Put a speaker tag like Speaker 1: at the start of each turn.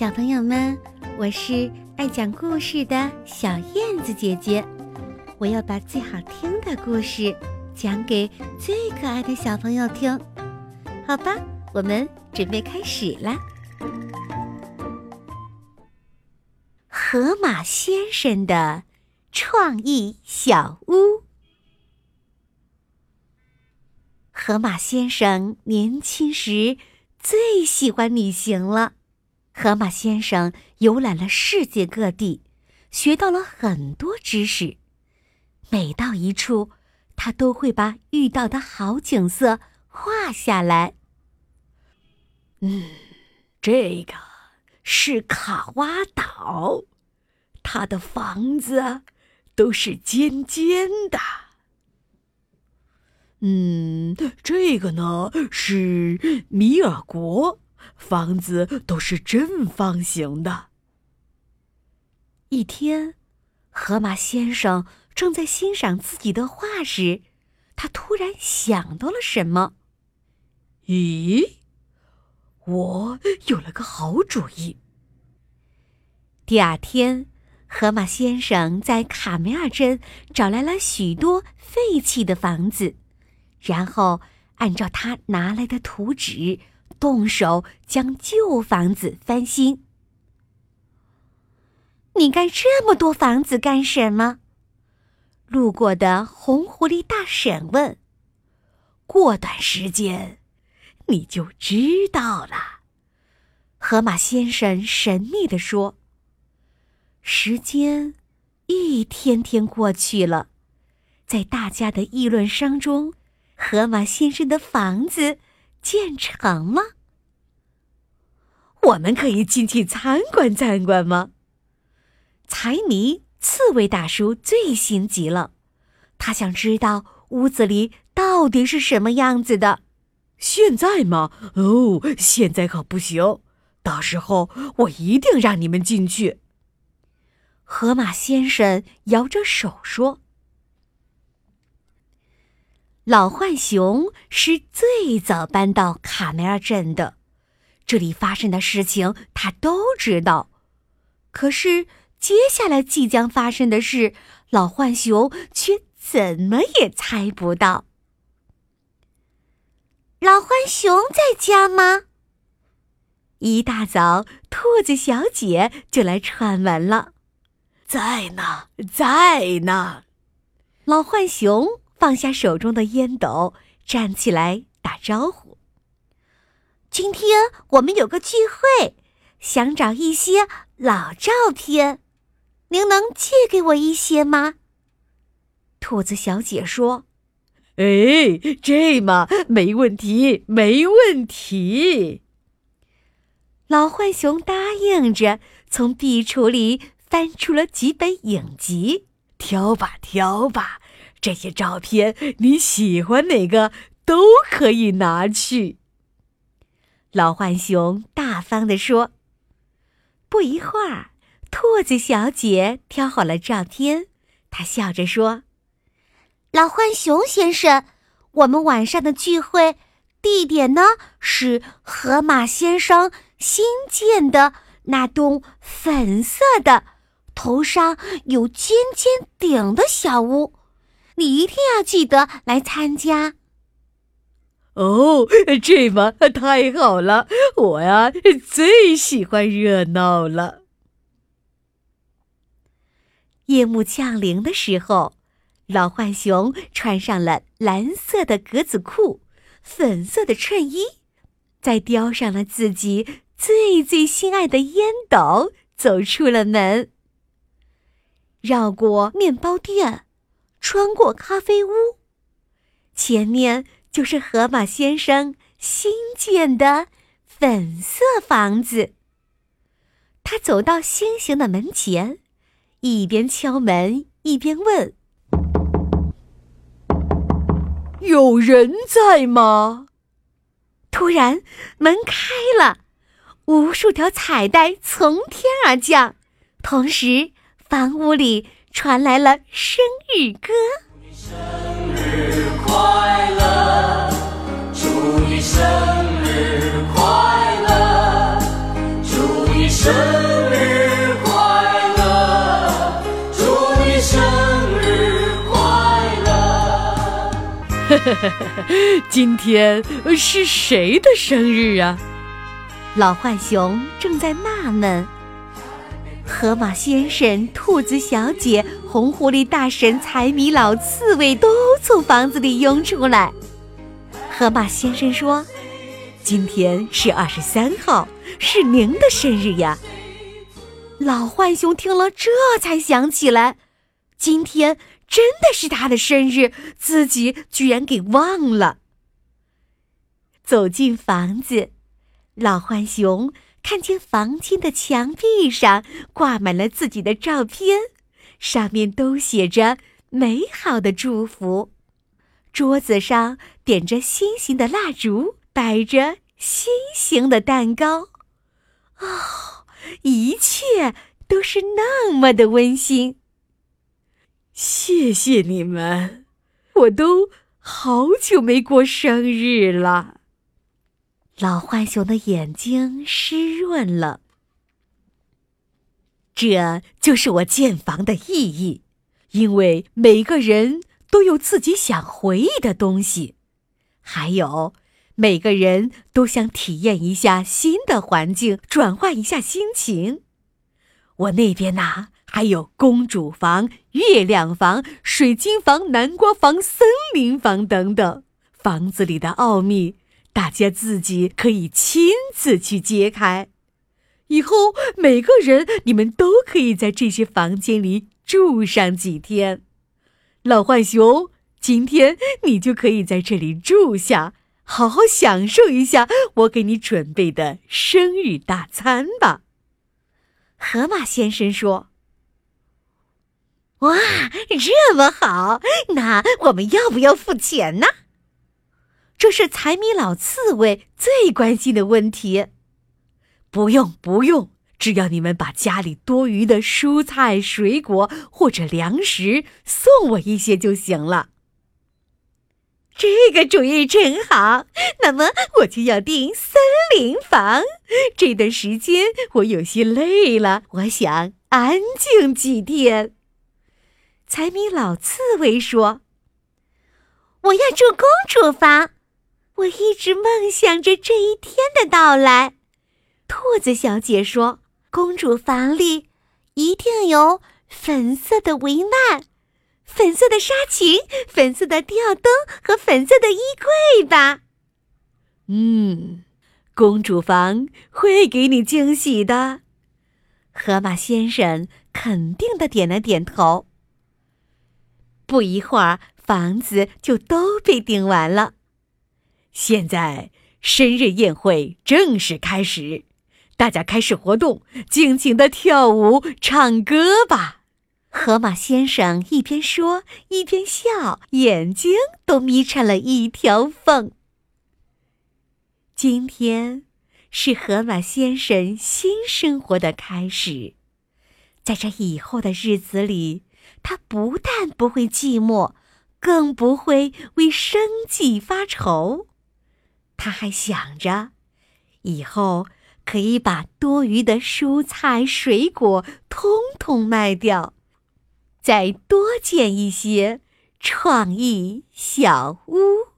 Speaker 1: 小朋友们，我是爱讲故事的小燕子姐姐，我要把最好听的故事讲给最可爱的小朋友听，好吧？我们准备开始啦。河马先生的创意小屋。河马先生年轻时最喜欢旅行了。河马先生游览了世界各地，学到了很多知识。每到一处，他都会把遇到的好景色画下来。
Speaker 2: 嗯，这个是卡哇岛，它的房子都是尖尖的。嗯，这个呢是米尔国。房子都是正方形的。
Speaker 1: 一天，河马先生正在欣赏自己的画时，他突然想到了什么。
Speaker 2: 咦，我有了个好主意。
Speaker 1: 第二天，河马先生在卡梅尔镇找来了许多废弃的房子，然后按照他拿来的图纸。动手将旧房子翻新。你盖这么多房子干什么？路过的红狐狸大婶问。
Speaker 2: 过段时间，你就知道了。
Speaker 1: 河马先生神秘地说。时间一天天过去了，在大家的议论声中，河马先生的房子。建成了，
Speaker 2: 我们可以进去参观参观吗？
Speaker 1: 财迷刺猬大叔最心急了，他想知道屋子里到底是什么样子的。
Speaker 2: 现在吗？哦，现在可不行，到时候我一定让你们进去。
Speaker 1: 河马先生摇着手说。老浣熊是最早搬到卡梅尔镇的，这里发生的事情他都知道。可是接下来即将发生的事，老浣熊却怎么也猜不到。老浣熊在家吗？一大早，兔子小姐就来串门了。
Speaker 2: 在呢，在呢，
Speaker 1: 老浣熊。放下手中的烟斗，站起来打招呼。今天我们有个聚会，想找一些老照片，您能借给我一些吗？兔子小姐说：“
Speaker 2: 哎，这嘛，没问题，没问题。”
Speaker 1: 老浣熊答应着，从壁橱里翻出了几本影集，
Speaker 2: 挑吧，挑吧。这些照片你喜欢哪个都可以拿去。
Speaker 1: 老浣熊大方地说。不一会儿，兔子小姐挑好了照片，她笑着说：“老浣熊先生，我们晚上的聚会地点呢是河马先生新建的那栋粉色的、头上有尖尖顶的小屋。”你一定要记得来参加。
Speaker 2: 哦，这嘛太好了，我呀最喜欢热闹了。
Speaker 1: 夜幕降临的时候，老浣熊穿上了蓝色的格子裤、粉色的衬衣，再叼上了自己最最心爱的烟斗，走出了门，绕过面包店。穿过咖啡屋，前面就是河马先生新建的粉色房子。他走到星星的门前，一边敲门一边问：“
Speaker 2: 有人在吗？”
Speaker 1: 突然，门开了，无数条彩带从天而降，同时房屋里。传来了生日歌。
Speaker 3: 祝你生日快乐祝你生日快乐祝你生日快乐祝你生日快乐
Speaker 2: 今天是谁的生日啊？
Speaker 1: 老浣熊正在纳闷河马先生、兔子小姐、红狐狸大神、财迷老刺猬都从房子里涌出来。河马先生说：“
Speaker 2: 今天是二十三号，是您的生日呀。”
Speaker 1: 老浣熊听了，这才想起来，今天真的是他的生日，自己居然给忘了。走进房子，老浣熊。看见房间的墙壁上挂满了自己的照片，上面都写着美好的祝福。桌子上点着心形的蜡烛，摆着心形的蛋糕。哦，一切都是那么的温馨。
Speaker 2: 谢谢你们，我都好久没过生日了。
Speaker 1: 老浣熊的眼睛湿润了。
Speaker 2: 这就是我建房的意义，因为每个人都有自己想回忆的东西，还有每个人都想体验一下新的环境，转换一下心情。我那边呐，还有公主房、月亮房、水晶房、南瓜房、森林房等等，房子里的奥秘。大家自己可以亲自去揭开。以后每个人，你们都可以在这些房间里住上几天。老浣熊，今天你就可以在这里住下，好好享受一下我给你准备的生日大餐吧。
Speaker 1: 河马先生说：“哇，这么好，那我们要不要付钱呢？”这是财迷老刺猬最关心的问题。
Speaker 2: 不用，不用，只要你们把家里多余的蔬菜、水果或者粮食送我一些就行了。
Speaker 1: 这个主意真好。那么我就要订森林房。这段时间我有些累了，我想安静几天。财迷老刺猬说：“我要住公主房。”我一直梦想着这一天的到来，兔子小姐说：“公主房里一定有粉色的帷幔、粉色的纱裙、粉色的吊灯和粉色的衣柜吧？”
Speaker 2: 嗯，公主房会给你惊喜的。
Speaker 1: 河马先生肯定的点了点头。不一会儿，房子就都被订完了。
Speaker 2: 现在生日宴会正式开始，大家开始活动，尽情的跳舞、唱歌吧！
Speaker 1: 河马先生一边说一边笑，眼睛都眯成了一条缝。今天是河马先生新生活的开始，在这以后的日子里，他不但不会寂寞，更不会为生计发愁。他还想着，以后可以把多余的蔬菜、水果通通卖掉，再多建一些创意小屋。